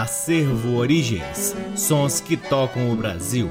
Acervo Origens Sons que tocam o Brasil.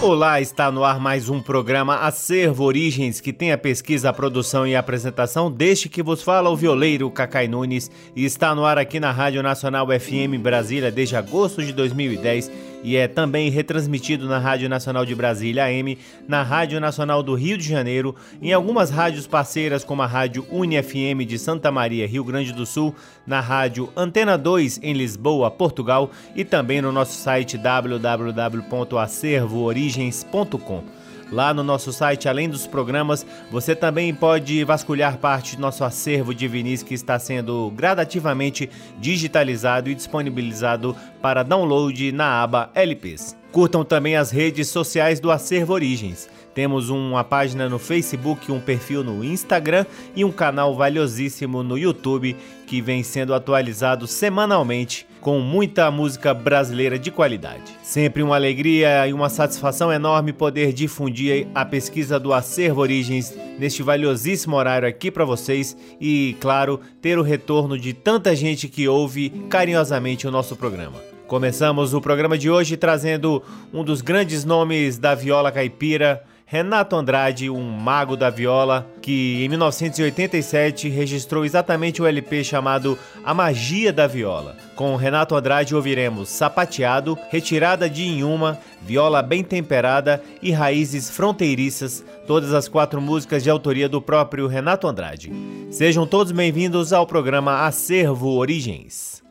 Olá, está no ar mais um programa Acervo Origens, que tem a pesquisa, a produção e a apresentação deste que vos fala o violeiro Cacai Nunes e está no ar aqui na Rádio Nacional FM Brasília desde agosto de 2010 e é também retransmitido na Rádio Nacional de Brasília AM, na Rádio Nacional do Rio de Janeiro, em algumas rádios parceiras como a Rádio UniFM de Santa Maria, Rio Grande do Sul, na Rádio Antena 2 em Lisboa, Portugal e também no nosso site www.acervoorigens.com. Lá no nosso site, além dos programas, você também pode vasculhar parte do nosso acervo de vinis que está sendo gradativamente digitalizado e disponibilizado para download na aba LPs. Curtam também as redes sociais do Acervo Origens. Temos uma página no Facebook, um perfil no Instagram e um canal valiosíssimo no YouTube que vem sendo atualizado semanalmente com muita música brasileira de qualidade. Sempre uma alegria e uma satisfação enorme poder difundir a pesquisa do Acervo Origens neste valiosíssimo horário aqui para vocês e, claro, ter o retorno de tanta gente que ouve carinhosamente o nosso programa. Começamos o programa de hoje trazendo um dos grandes nomes da viola caipira, Renato Andrade, um mago da viola, que em 1987 registrou exatamente o LP chamado A Magia da Viola. Com Renato Andrade ouviremos Sapateado, Retirada de Inhuma, Viola Bem Temperada e Raízes Fronteiriças, todas as quatro músicas de autoria do próprio Renato Andrade. Sejam todos bem-vindos ao programa Acervo Origens.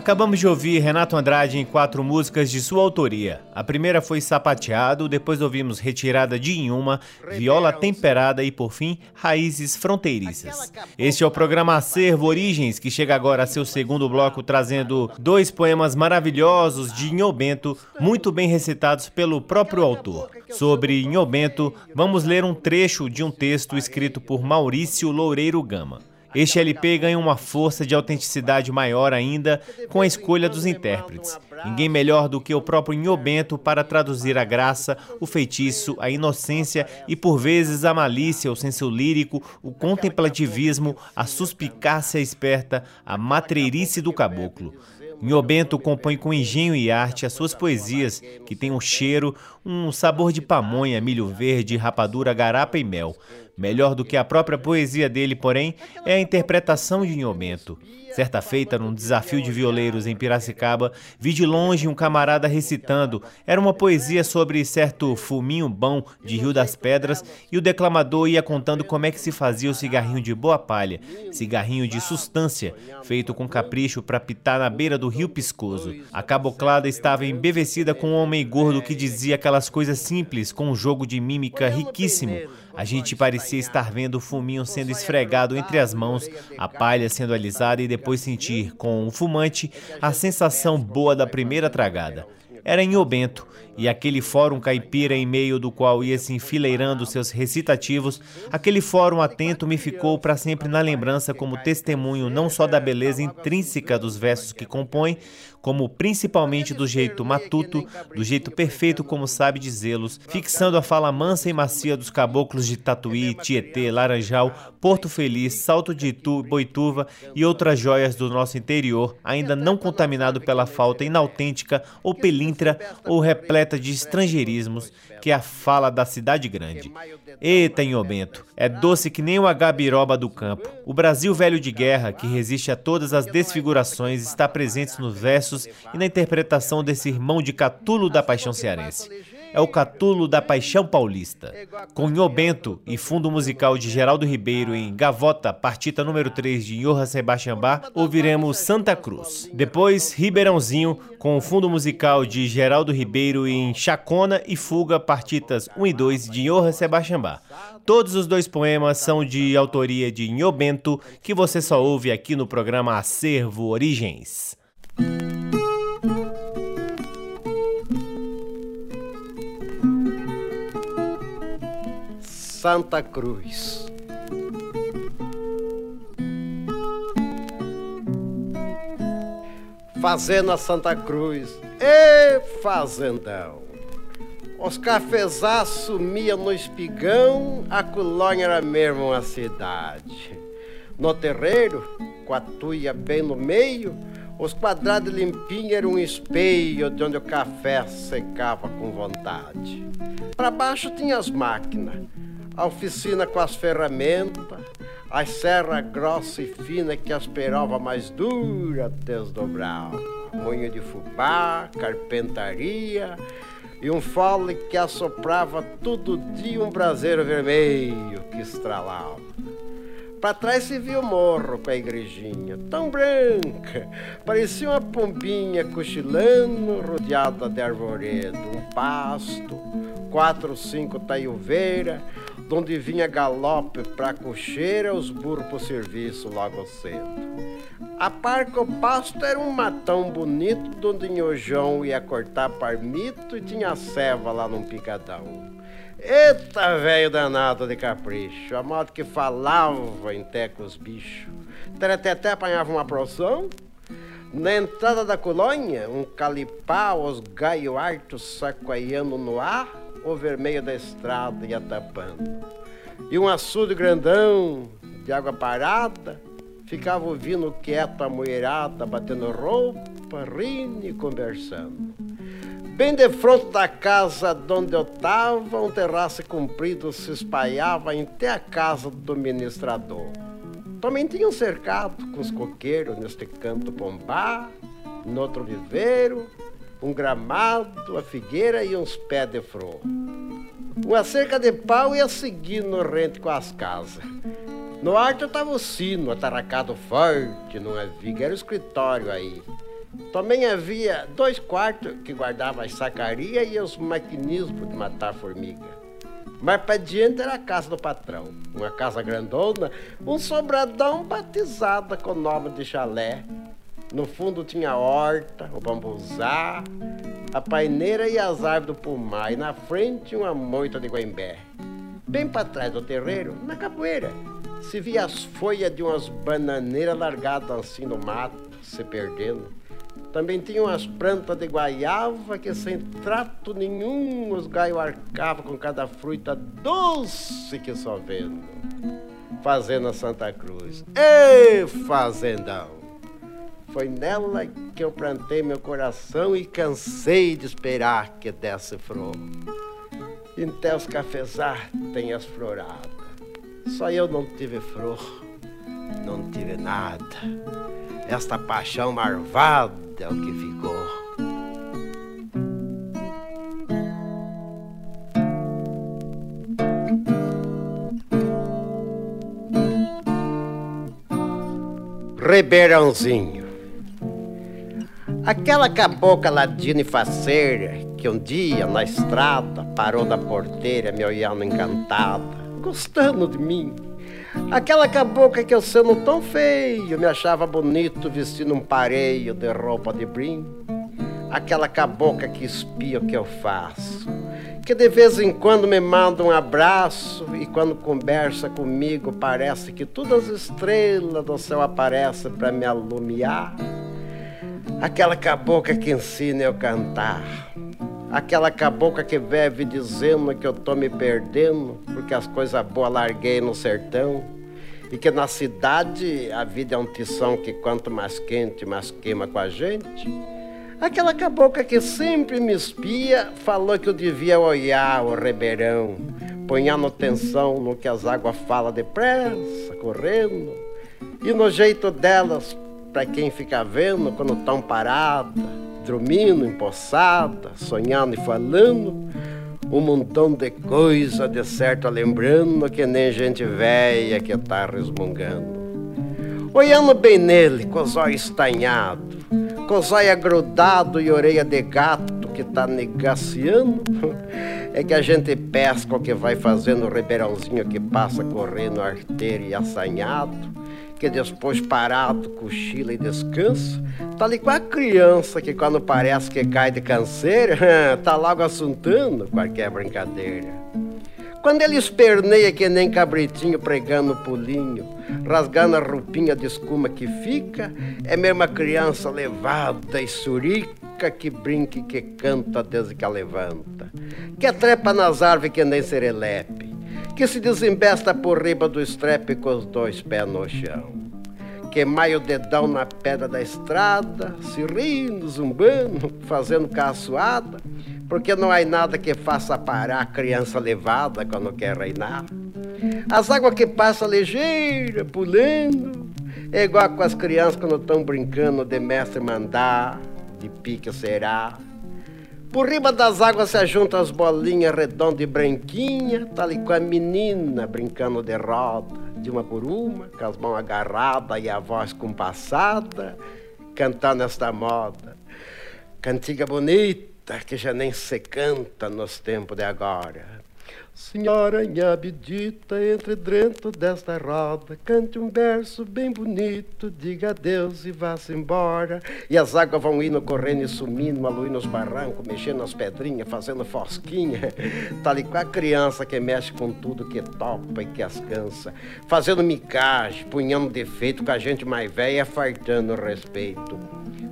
Acabamos de ouvir Renato Andrade em quatro músicas de sua autoria. A primeira foi Sapateado, depois ouvimos Retirada de Inhuma, Viola Temperada e, por fim, Raízes Fronteiriças. Este é o programa Acervo Origens, que chega agora a seu segundo bloco, trazendo dois poemas maravilhosos de Inhobento, muito bem recitados pelo próprio autor. Sobre Inhobento, vamos ler um trecho de um texto escrito por Maurício Loureiro Gama. Este LP ganha uma força de autenticidade maior ainda com a escolha dos intérpretes. Ninguém melhor do que o próprio Nhobento para traduzir a graça, o feitiço, a inocência e por vezes a malícia, o senso lírico, o contemplativismo, a suspicácia esperta, a matreirice do caboclo. Nhobento compõe com engenho e arte as suas poesias, que têm um cheiro, um sabor de pamonha, milho verde, rapadura, garapa e mel. Melhor do que a própria poesia dele, porém, é a interpretação de Nhomento. Certa feita, num desafio de violeiros em Piracicaba, vi de longe um camarada recitando. Era uma poesia sobre certo fuminho bom de Rio das Pedras e o declamador ia contando como é que se fazia o cigarrinho de boa palha, cigarrinho de substância, feito com capricho para pitar na beira do rio Piscoso. A caboclada estava embevecida com um homem gordo que dizia aquelas coisas simples com um jogo de mímica riquíssimo. A gente parecia estar vendo o fuminho sendo esfregado entre as mãos, a palha sendo alisada e depois sentir, com o fumante, a sensação boa da primeira tragada. Era em Obento, e aquele fórum caipira em meio do qual ia se enfileirando seus recitativos, aquele fórum atento me ficou para sempre na lembrança como testemunho não só da beleza intrínseca dos versos que compõe, como principalmente do jeito matuto, do jeito perfeito como sabe dizê-los, fixando a fala mansa e macia dos caboclos de Tatuí, Tietê, Laranjal, Porto Feliz, Salto de Itu, Boituva e outras joias do nosso interior, ainda não contaminado pela falta inautêntica ou pelintra ou repleta de estrangeirismos, que é a fala da cidade grande. Eita, Inhobento, é doce que nem o agabiroba do campo. O Brasil velho de guerra, que resiste a todas as desfigurações, está presente nos versos e na interpretação desse irmão de Catulo da paixão cearense é o Catulo da Paixão Paulista. Com Nhô Bento e fundo musical de Geraldo Ribeiro em Gavota, partita número 3 de Johann Sebastian Bach, ouviremos Santa Cruz. Depois, Ribeirãozinho, com o fundo musical de Geraldo Ribeiro em Chacona e Fuga, partitas 1 e 2 de Johann Sebastian Bach. Todos os dois poemas são de autoria de Nhô Bento, que você só ouve aqui no programa Acervo Origens. Santa Cruz. Fazenda Santa Cruz, e fazendão. Os cafezás sumiam no espigão, a colônia era mesmo uma cidade. No terreiro, com a tuia bem no meio, os quadrados limpinhos eram um espelho de onde o café secava com vontade. Para baixo tinha as máquinas, a oficina com as ferramentas, a serra grossa e fina que asperava mais dura desdobrava, moinho de fubá, carpentaria e um fole que assoprava todo dia um braseiro vermelho que estralava. Para trás se via o morro com a igrejinha, tão branca, parecia uma pombinha cochilando, rodeada de arvoredo, um pasto, quatro ou cinco taiuveiras, donde vinha galope pra cocheira, os burros pro serviço logo cedo. A par que o pasto era um matão bonito, donde Nhojão ia cortar parmito e tinha ceva lá num picadão. Eita, velho danado de capricho, a modo que falava em teco os bichos. Tereteté apanhava uma porção. Na entrada da colônia, um calipá, os gaio hartos no ar, o vermelho da estrada ia tapando. E um açude grandão de água parada ficava ouvindo quieto a mulherada batendo roupa, rindo e conversando. Bem de frente da casa onde eu estava, um terraço comprido se espalhava até a casa do administrador. Também tinha um cercado com os coqueiros neste canto pombá, no outro viveiro, um gramado, a figueira e uns pés de flor. Uma cerca de pau ia seguindo rente com as casas. No alto estava o sino, atarracado forte numa viga, era o escritório aí. Também havia dois quartos que guardavam as sacarias e os maquinismos de matar formiga. Mais para diante era a casa do patrão. Uma casa grandona, um sobradão batizada com o nome de chalé. No fundo tinha a horta, o bambuzá, a paineira e as árvores do pomar. E na frente uma moita de guembé. Bem para trás do terreiro, na capoeira, se via as folhas de umas bananeiras largadas assim no mato, se perdendo. Também tinham as plantas de guaiava que sem trato nenhum os gaios arcavam com cada fruta doce que só vendo. Fazenda Santa Cruz. Ê, fazendão! Foi nela que eu plantei meu coração e cansei de esperar que desse flor. Até os cafezar tem as floradas. Só eu não tive flor, não tive nada. Esta paixão marvada é o que ficou. Ribeirãozinho. Aquela cabocla ladina e faceira que um dia na estrada parou da porteira me olhando encantada, gostando de mim Aquela cabocla que eu sendo tão feio me achava bonito vestindo um pareio de roupa de brim. Aquela cabocla que espia o que eu faço. Que de vez em quando me manda um abraço e quando conversa comigo parece que todas as estrelas do céu aparecem para me alumiar. Aquela cabocla que ensina eu cantar Aquela cabocla que vive dizendo que eu tô me perdendo porque as coisas boas larguei no sertão. E que na cidade a vida é um tição que quanto mais quente, mais queima com a gente. Aquela cabocla que sempre me espia falou que eu devia olhar o ribeirão, ponhando atenção no que as águas falam depressa, correndo, e no jeito delas, para quem fica vendo quando tão parada dormindo, empossada, sonhando e falando, um montão de coisa de certo lembrando que nem gente velha que tá resmungando. Olhando bem nele, com os olhos estanhados, com os olhos agrudados e orelha de gato que tá negaciando, é que a gente pesca o que vai fazendo o ribeirãozinho que passa correndo arteiro e assanhado, que depois parado, cochila e descansa, tá ali com a criança que quando parece que cai de canseira, tá logo assuntando qualquer brincadeira. Quando ele esperneia que nem cabritinho pregando pulinho, rasgando a roupinha de escuma que fica, é mesmo a criança levada e surica que brinca e que canta desde que a levanta, que trepa nas árvores que nem serelepe, que se desembesta por riba do estrepe com os dois pés no chão. Queimai o dedão na pedra da estrada, se rindo, zumbando, fazendo caçoada, porque não há nada que faça parar a criança levada quando quer reinar. As águas que passam ligeira, pulando, é igual com as crianças quando estão brincando de mestre mandar, de pique será. Por riba das águas se ajuntam as bolinhas redondas e branquinhas, tal e com a menina brincando de roda, de uma por uma, com as mãos agarradas e a voz compassada, cantando esta moda. Cantiga bonita que já nem se canta nos tempos de agora. Senhora minha bendita, entre dentro desta roda, cante um verso bem bonito, diga adeus e vá-se embora. E as águas vão indo, correndo e sumindo, a luz nos barrancos, mexendo as pedrinhas, fazendo fosquinha. Tal e qual a criança que mexe com tudo que topa e que as cansa, fazendo micagem, punhando defeito com a gente mais velha, fartando respeito.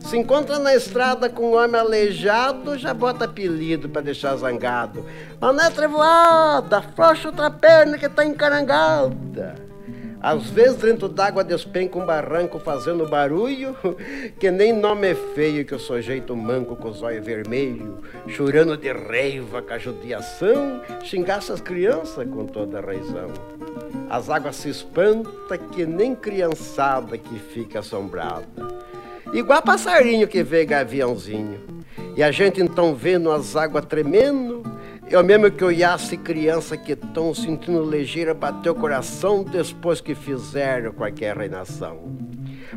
Se encontra na estrada com um homem aleijado, já bota apelido para deixar zangado. Mané trevoada, afrouxa outra perna que tá encarangada. Às vezes dentro d'água despenca um barranco fazendo barulho, que nem nome é feio que o sujeito manco com os olhos vermelhos, chorando de raiva com a judiação, xingasse as crianças com toda a razão. As águas se espanta que nem criançada que fica assombrada. Igual passarinho que vê gaviãozinho. E a gente então vendo as águas tremendo, eu mesmo que olhasse criança que tão sentindo ligeira bater o coração depois que fizeram qualquer reinação.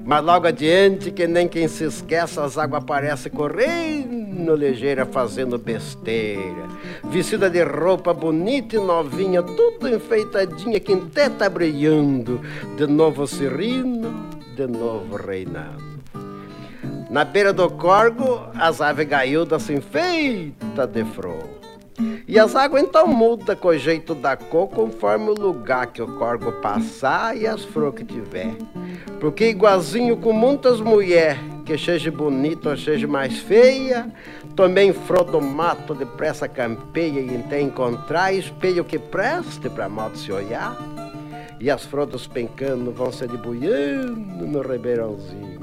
Mas logo adiante, que nem quem se esquece, as águas aparecem correndo ligeira, fazendo besteira. Vestida de roupa bonita e novinha, tudo enfeitadinha, que até tá brilhando. De novo serino, de novo reinando. Na beira do corgo, as aves gaiudas se enfeitam de flor. E as águas então mudam com o jeito da cor conforme o lugar que o corgo passar e as flores que tiver. Porque igualzinho com muitas mulheres, que seja bonita ou seja mais feia, também flor do mato depressa campeia e até encontrar espelho que preste para mal se olhar. E as flores dos pencanos vão se debuiando no ribeirãozinho.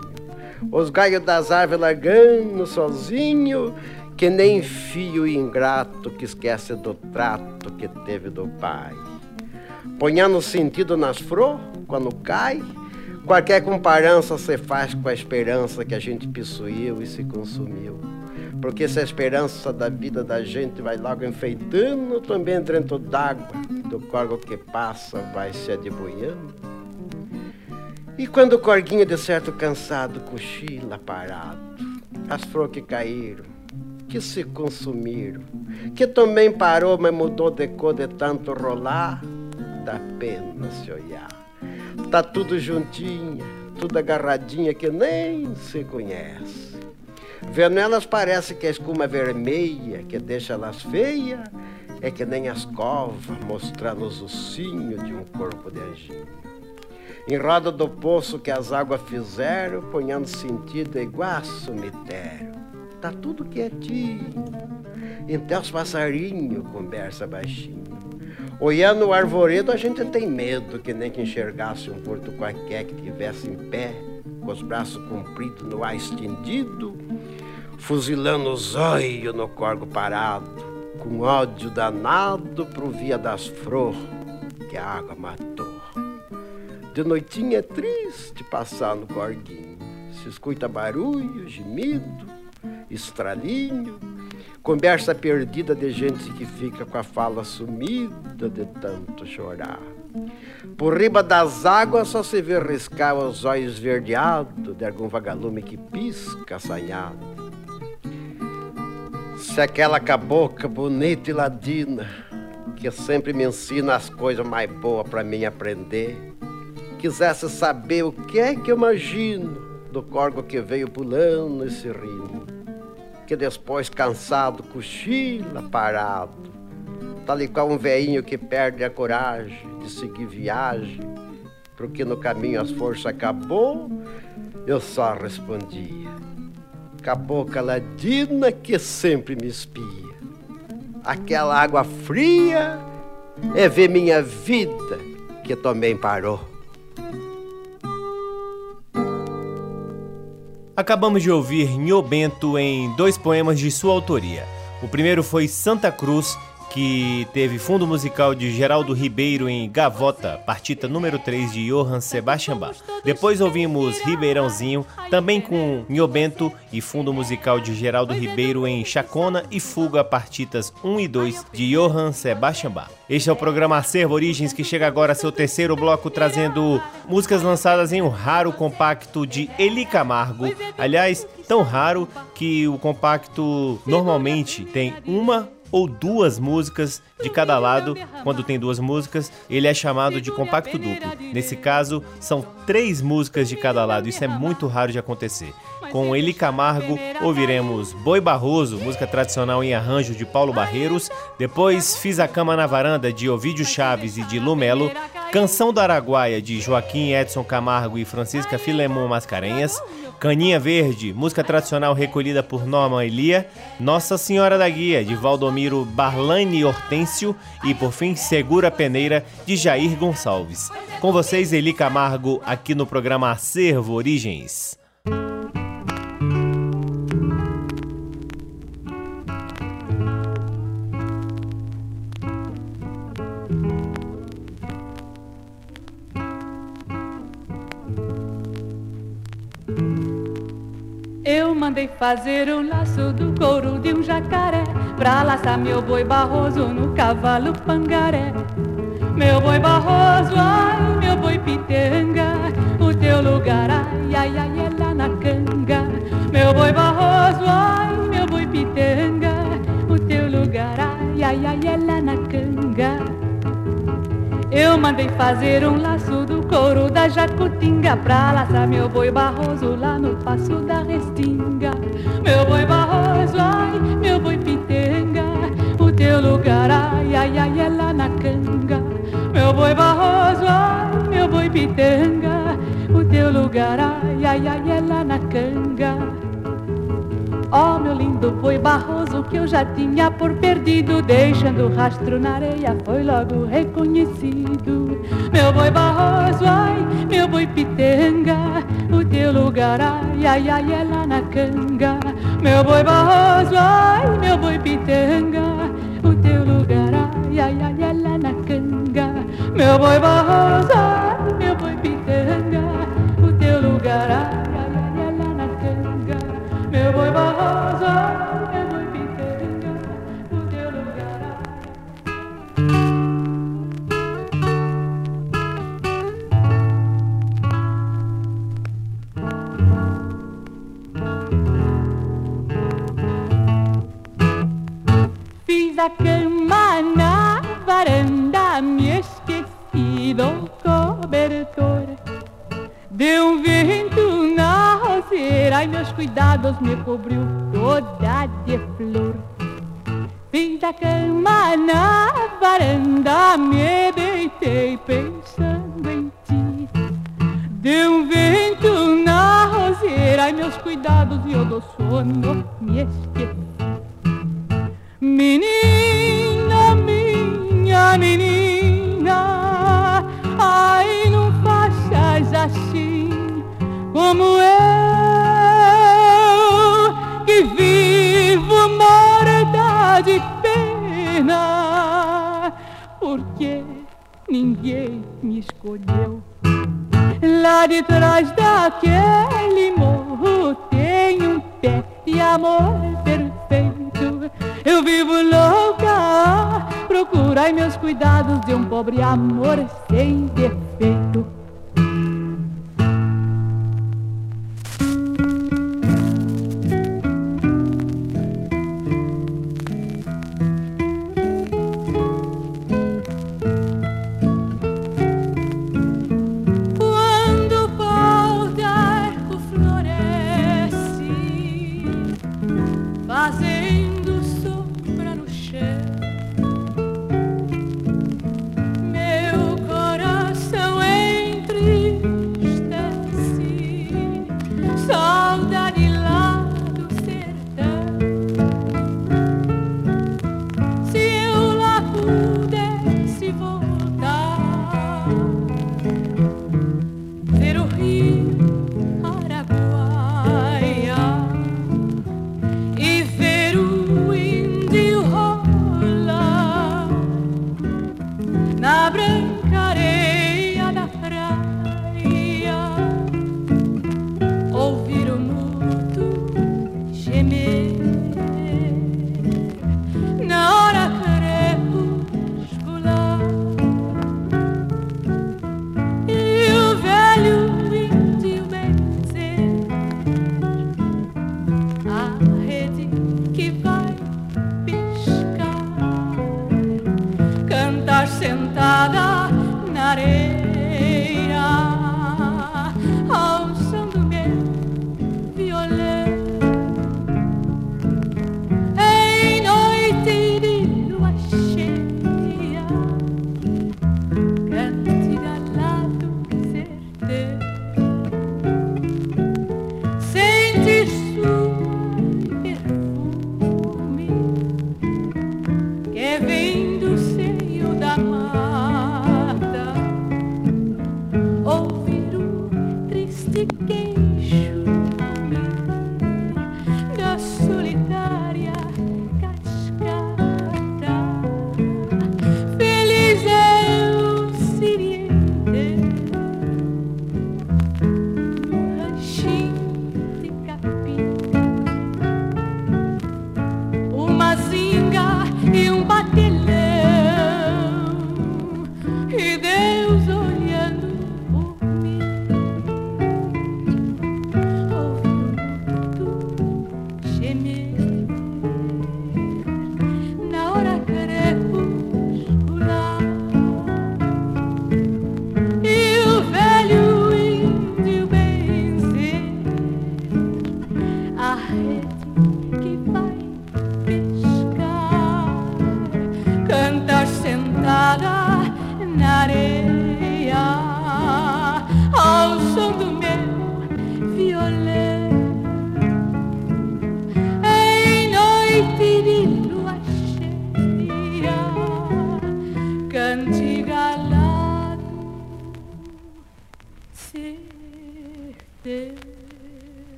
Os galhos das árvores largando sozinho que nem fio ingrato que esquece do trato que teve do pai. Ponhando sentido nas flores, quando cai, qualquer comparança se faz com a esperança que a gente possuiu e se consumiu. Porque se a esperança da vida da gente vai logo enfeitando, também dentro d'água, do corgo que passa vai se adeboiando. E quando o corguinho de certo cansado cochila parado, as flores que caíram, que se consumiram, que também parou, mas mudou de cor de tanto rolar, dá pena se olhar. Tá tudo juntinha, tudo agarradinha que nem se conhece. Vendo elas parece que a escuma vermelha que deixa elas feias é que nem as covas mostrando os ossinhos de um corpo de anjinho. Em roda do poço que as águas fizeram, ponhando sentido igual a cemitério tá tudo quietinho. Então os passarinhos conversa baixinho. Olhando o arvoredo, a gente tem medo que nem que enxergasse um porto qualquer que tivesse em pé, com os braços compridos no ar estendido, fuzilando os olhos no corgo parado, com ódio danado pro via das flores que a água matou. De noitinha é triste passar no corguinho, se escuta barulho, gemido, estralinho, conversa perdida de gente que fica com a fala sumida de tanto chorar. Por riba das águas só se vê riscar os olhos verdeados de algum vagalume que pisca assanhado. Se aquela cabocla bonita e ladina, que sempre me ensina as coisas mais boas para mim aprender, quisesse saber o que é que eu imagino do corgo que veio pulando e se rindo que depois, cansado, cochila parado, tal e qual um veinho que perde a coragem de seguir viagem, porque no caminho as forças acabou, eu só respondia. Acabou caladina que sempre me espia. Aquela água fria é ver minha vida que também parou. Acabamos de ouvir Nho Bento em dois poemas de sua autoria. O primeiro foi Santa Cruz que teve fundo musical de Geraldo Ribeiro em Gavota, partita número 3 de Johann Sebastian Bach. Depois ouvimos Ribeirãozinho, também com Nhobento e fundo musical de Geraldo Ribeiro em Chacona e Fuga, partitas 1 e 2 de Johann Sebastian Bach. Este é o programa Acervo Origens que chega agora a seu terceiro bloco trazendo músicas lançadas em um raro compacto de Eli Camargo. Aliás, tão raro que o compacto normalmente tem uma ou duas músicas de cada lado. Quando tem duas músicas, ele é chamado de compacto duplo. Nesse caso, são três músicas de cada lado. Isso é muito raro de acontecer. Com Eli Camargo, ouviremos Boi Barroso, música tradicional em arranjo de Paulo Barreiros. Depois, Fiz a Cama na Varanda, de Ovídio Chaves e de Lumelo. Canção do Araguaia, de Joaquim Edson Camargo e Francisca Filemon Mascarenhas. Caninha Verde, música tradicional recolhida por Norma Elia, Nossa Senhora da Guia, de Valdomiro Barlani Hortêncio e, por fim, Segura Peneira, de Jair Gonçalves. Com vocês, Eli Camargo, aqui no programa Acervo Origens. Mandei fazer o laço do couro de um jacaré Pra laçar meu boi barroso no cavalo pangaré Meu boi barroso, ai, meu boi pitanga O teu lugar ai, ai, ai, é lá na canga. Meu boi barroso, ai, meu boi pitanga. O teu lugar, ai, ai, ai, é lá na canga. Eu mandei fazer um laço couro da jacutinga Pra laçar meu boi barroso lá no passo da restinga. Meu boi barroso, ai, meu boi pitanga O teu lugar, ai, ai, ai, é lá na canga. Meu boi barroso, ai, meu boi pitanga O teu lugar, ai, ai, ai, é lá na canga Oh, meu lindo boi barroso que eu já tinha por perdido, deixando rastro na areia, foi logo reconhecido. Meu boi barroso, ai, meu boi pitanga, o teu lugar, ai, ai, ai, é lá na canga. Meu boi barroso, ai, meu boi pitanga, o teu lugar, ai, ai, ai, é lá na canga. Meu boi barroso, ai, meu boi pitanga, o teu lugar, ai, me esqueci do cobertor. Deu um vento roseira e meus cuidados me cobriu toda de flor. Fiz a cama na varanda, me deitei pensando em ti. Deu um vento na roseira e meus cuidados e eu do sono me esqueci. Menina, minha menina, ai não faças assim como eu de pena porque ninguém me escolheu. Lá de trás daquele morro tem um pé de amor perfeito. Eu vivo louca procurai meus cuidados de um pobre amor sem defeito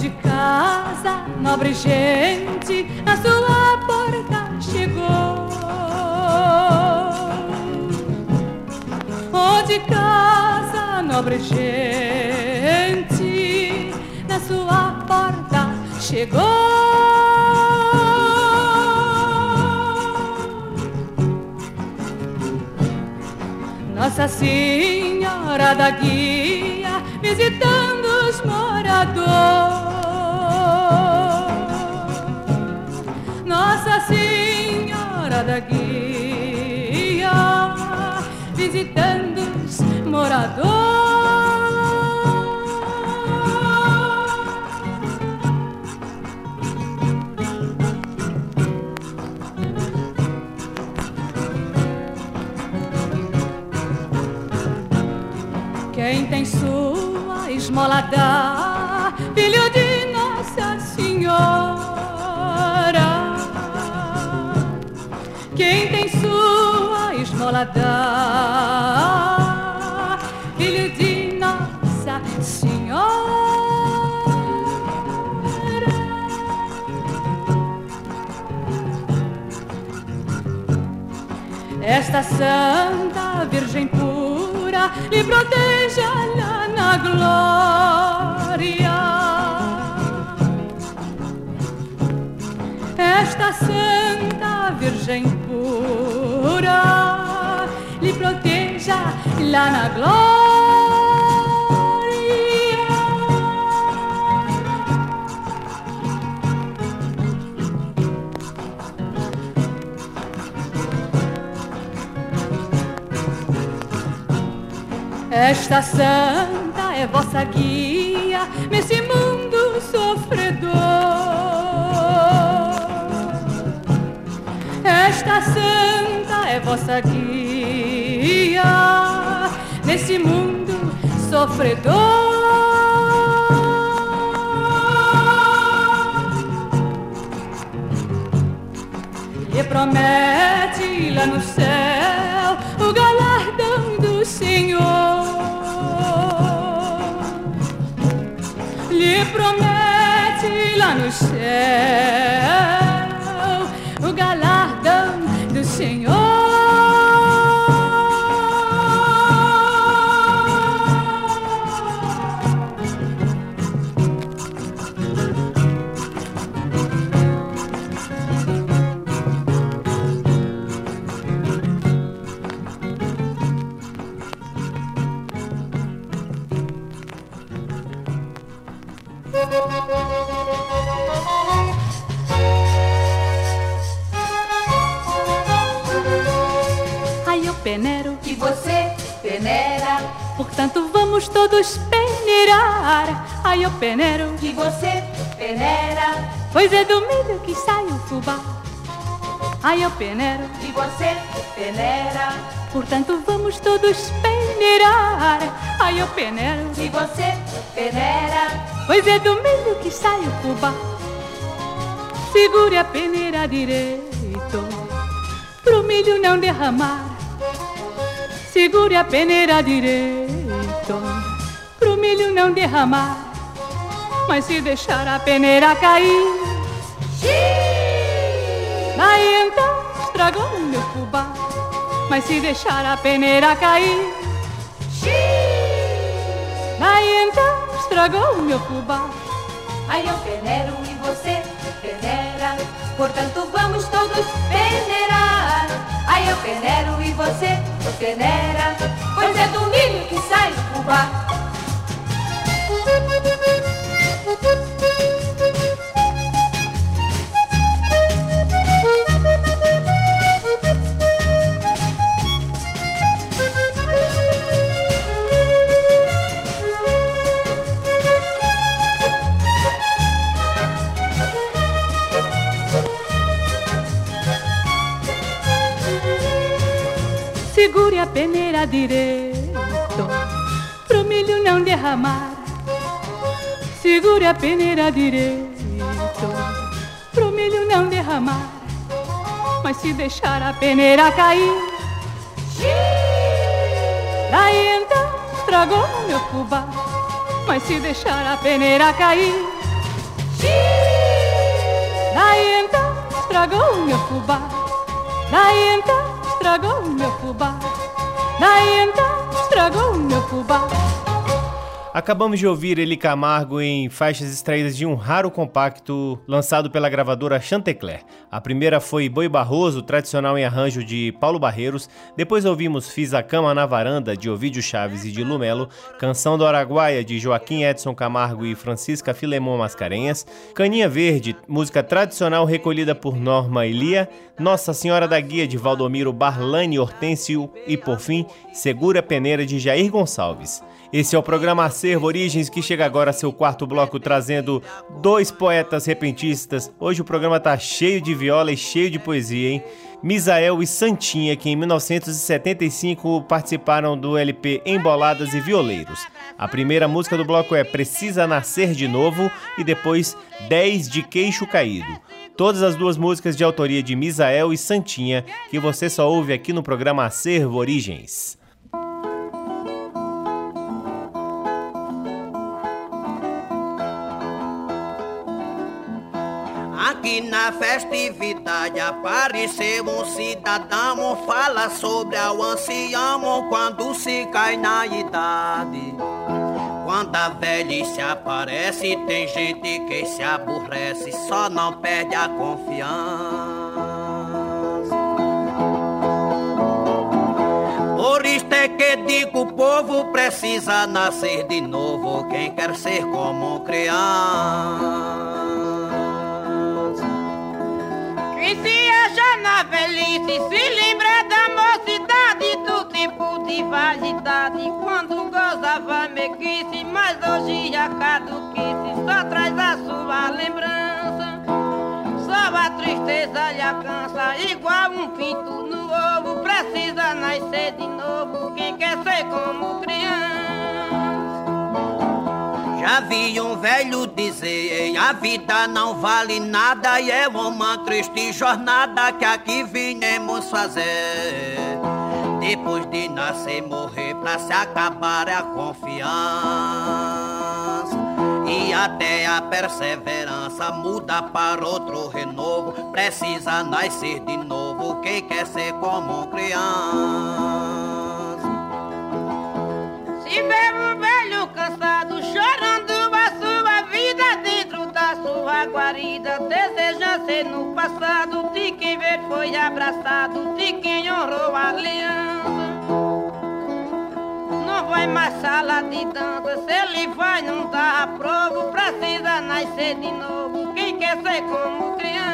de casa, nobre gente, na sua porta chegou. Ou de casa, nobre gente, na sua porta chegou. Nossa Senhora da Guia visitando os moradores. Senhora da Guia visitando os moradores. Quem tem sua esmola dá, Esta Santa Virgem pura lhe proteja lá na glória. Esta Santa Virgem pura lhe proteja lá na glória. Esta santa é vossa guia nesse mundo sofredor. Esta santa é vossa guia nesse mundo sofredor. E promete lá no céu o galardão do Senhor. Lhe promete lá você peneira, portanto vamos todos peneirar. Ai, eu peneiro, que você peneira, pois é do milho que sai o fubá. Ai, eu peneiro, que você peneira, portanto vamos todos peneirar. Ai, eu peneiro, que você peneira, pois é do milho que sai o fubá. Segure a peneira direito, pro milho não derramar. Segure a peneira direito, pro milho não derramar. Mas se deixar a peneira cair, daí então estragou o meu fubá. Mas se deixar a peneira cair, daí então estragou o meu fubá. Aí eu peneiro e você peneira, portanto vamos todos peneirar. Aí eu peneiro e você peneira, pois é do milho que sai o fubá. Peneira direito, pro milho não derramar. Segure a peneira direito, pro milho não derramar. Mas se deixar a peneira cair, daí então estragou meu fubá. Mas se deixar a peneira cair, daí então estragou meu fubá. Daí então estragou meu fubá. Daí então estragou meu fubá. Acabamos de ouvir Eli Camargo em faixas extraídas de um raro compacto lançado pela gravadora Chantecler. A primeira foi Boi Barroso, tradicional em arranjo de Paulo Barreiros. Depois ouvimos Fiz a Cama na Varanda, de Ovídio Chaves e de Lumelo. Canção do Araguaia, de Joaquim Edson Camargo e Francisca Filemon Mascarenhas. Caninha Verde, música tradicional recolhida por Norma Elia. Nossa Senhora da Guia, de Valdomiro Barlani Hortêncio. E, por fim, Segura Peneira, de Jair Gonçalves. Esse é o programa Acervo Origens que chega agora a seu quarto bloco trazendo dois poetas repentistas. Hoje o programa tá cheio de viola e cheio de poesia, hein? Misael e Santinha, que em 1975 participaram do LP Emboladas e Violeiros. A primeira música do bloco é Precisa Nascer de Novo e depois 10 de Queixo Caído. Todas as duas músicas de autoria de Misael e Santinha, que você só ouve aqui no programa Acervo Origens. Aqui na festividade apareceu um cidadão Fala sobre o ancião quando se cai na idade. Quando a velhice aparece tem gente que se aborrece Só não perde a confiança. Por isso é que digo o povo precisa nascer de novo Quem quer ser como criança E se acha na velhice, se lembra da mocidade, do tempo de vaidade, quando gozava mequice, mas hoje a caduquice só traz a sua lembrança. Só a tristeza lhe alcança, igual um pinto no ovo, precisa nascer de novo, quem quer ser como criança. Vi um velho dizer, a vida não vale nada e é uma triste jornada que aqui vinhamos fazer. Depois de nascer, morrer pra se acabar a confiança. E até a perseverança muda para outro renovo. Precisa nascer de novo quem quer ser como criança. Se vê um velho cansado chorando guarida, deseja ser no passado de quem ver foi abraçado, de quem honrou a aliança. Não vai mais sala de dança, se ele vai não dá aprovo, precisa nascer de novo, quem quer ser como criança.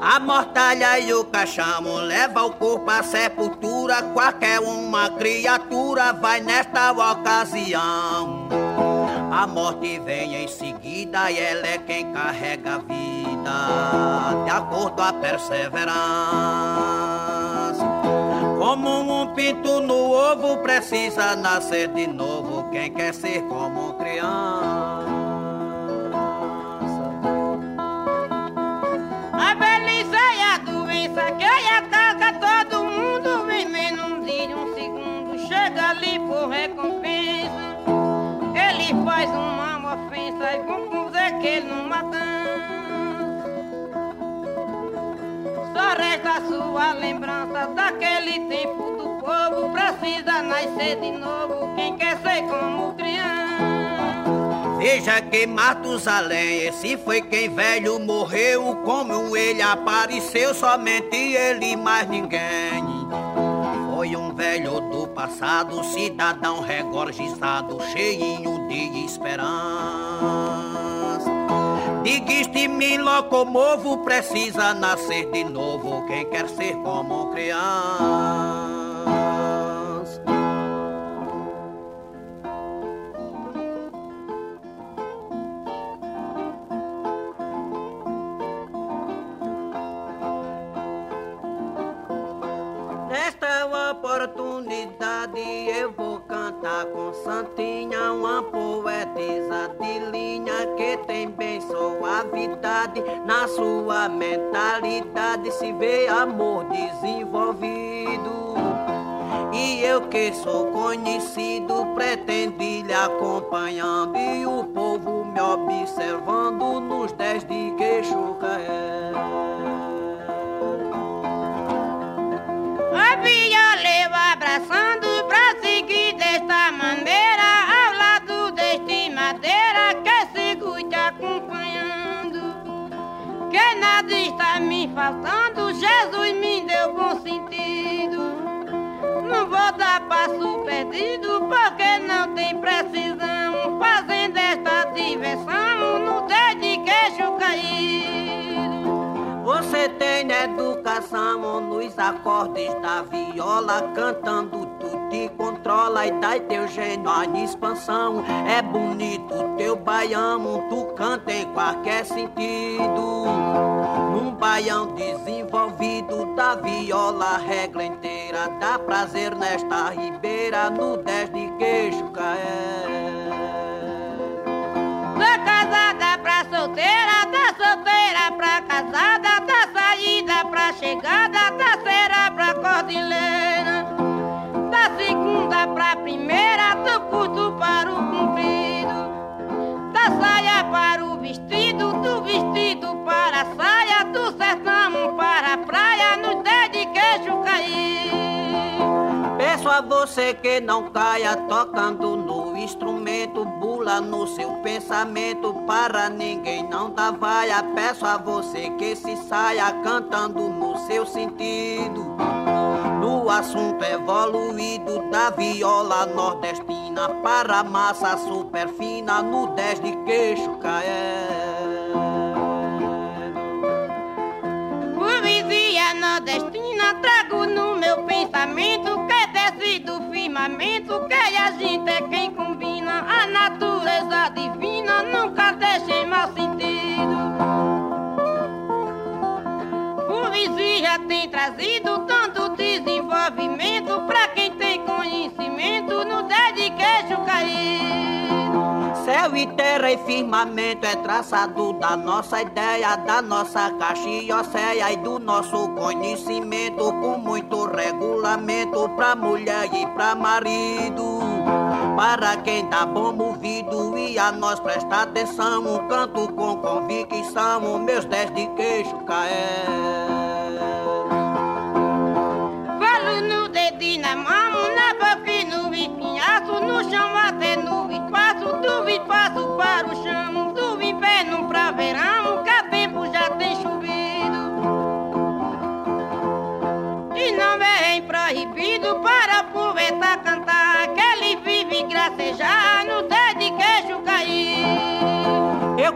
A mortalha e o caixão leva o corpo à sepultura. Qualquer uma criatura vai nesta ocasião. A morte vem em seguida e ela é quem carrega a vida, de acordo a perseverança. Como um pinto no ovo precisa nascer de novo. Quem quer ser como criança. A velhice é a doença que ataca todo ele mata. Só resta a sua lembrança daquele tempo do povo. Precisa nascer de novo quem quer ser como criança. Veja que Matusalém, esse foi quem velho morreu. Como ele apareceu, somente ele, mais ninguém. Foi um velho do passado, cidadão regorgiçado, cheinho de esperança. Diguiste me locomovo, precisa nascer de novo. Quem quer ser como criança. Se vê amor desenvolvido. E eu que sou conhecido, pretendo lhe acompanhando. E o povo me observando nos dez de está me faltando, Jesus me deu bom sentido. Não vou dar passo perdido porque não tem precisão. Fazendo esta diversão no dedo de queixo caído. Você tem educação nos acordes da viola, cantando tu te controla e dá teu gênio a expansão. É bonito teu baião, tu canta em qualquer sentido. Num baião desenvolvido da viola, regra inteira, dá prazer nesta ribeira, no 10 de queixo caé. Da casada pra solteira, da solteira pra casada, da saída pra chegada, da cera pra cordilheira, segunda pra primeira, do curto para o comprido, da saia para o vestido, do vestido para a saia, do sertão para a praia, no dedo Peço a você que não caia tocando no instrumento, bula no seu pensamento, para ninguém não dá vaia. Peço a você que se saia cantando no seu sentido. No assunto evoluído da viola nordestina, para massa super fina, no 10 de queixo caé. Poesia nordestina trago no meu pensamento desce do firmamento que a gente é quem combina a natureza divina nunca deixe mal sentido. Poesia tem trazido tanto desenvolvimento pra quem tem conhecimento no dedo de queixo cair. Céu e terra e firmamento é traçado da nossa ideia, da nossa caxiocéia e do nosso conhecimento, com muito regulamento pra mulher e pra marido. Para quem dá bom ouvido e a nós presta atenção, um canto com convicção, meus dez de queixo caé.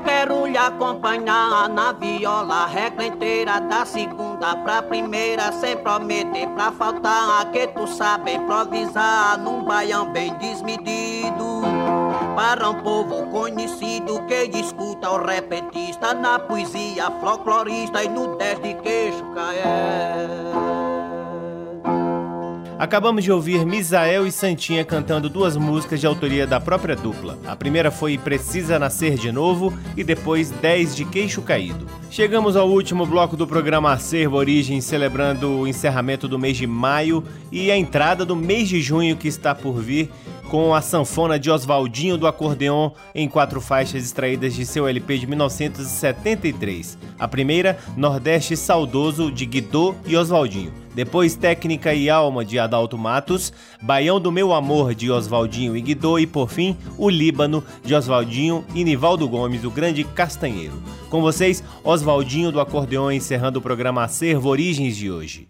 Quero lhe acompanhar na viola, regra inteira, da segunda pra primeira, sem prometer pra faltar, que tu sabe improvisar num baião bem desmedido. Para um povo conhecido que escuta o repetista na poesia folclorista e no 10 de queixo caé. Acabamos de ouvir Misael e Santinha cantando duas músicas de autoria da própria dupla. A primeira foi Precisa Nascer de Novo e depois 10 de Queixo Caído. Chegamos ao último bloco do programa Acervo Origem, celebrando o encerramento do mês de maio e a entrada do mês de junho que está por vir com a sanfona de Oswaldinho do acordeon em quatro faixas extraídas de seu LP de 1973. A primeira, Nordeste Saudoso de Guidô e Oswaldinho. Depois, Técnica e Alma de Adalto Matos, Baião do Meu Amor de Oswaldinho e Guidô e por fim, O Líbano de Oswaldinho e Nivaldo Gomes, o grande castanheiro. Com vocês, Oswaldinho do acordeon encerrando o programa Acervo Origens de hoje.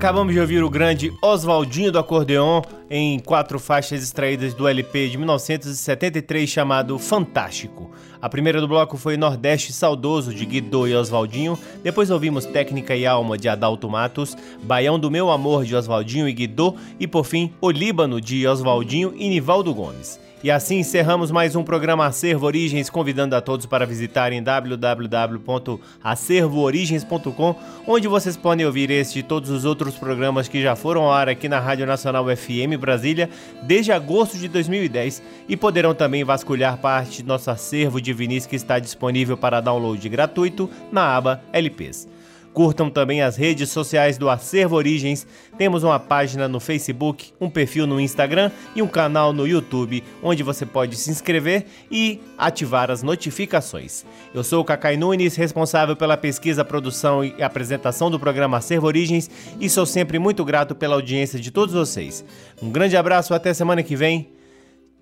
Acabamos de ouvir o grande Oswaldinho do Acordeon em quatro faixas extraídas do LP de 1973 chamado Fantástico. A primeira do bloco foi Nordeste Saudoso de Guido e Oswaldinho, depois ouvimos Técnica e Alma de Adalto Matos, Baião do Meu Amor de Oswaldinho e Guido e por fim O Líbano de Oswaldinho e Nivaldo Gomes. E assim encerramos mais um programa Acervo Origens, convidando a todos para visitarem www.acervoorigens.com, onde vocês podem ouvir este e todos os outros programas que já foram ao ar aqui na Rádio Nacional FM Brasília desde agosto de 2010 e poderão também vasculhar parte do nosso acervo de vinis que está disponível para download gratuito na aba LPs. Curtam também as redes sociais do Acervo Origens. Temos uma página no Facebook, um perfil no Instagram e um canal no YouTube, onde você pode se inscrever e ativar as notificações. Eu sou o Cacai Nunes, responsável pela pesquisa, produção e apresentação do programa Acervo Origens e sou sempre muito grato pela audiência de todos vocês. Um grande abraço, até semana que vem.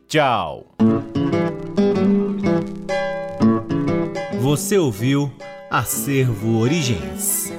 Tchau. Você ouviu Acervo Origens.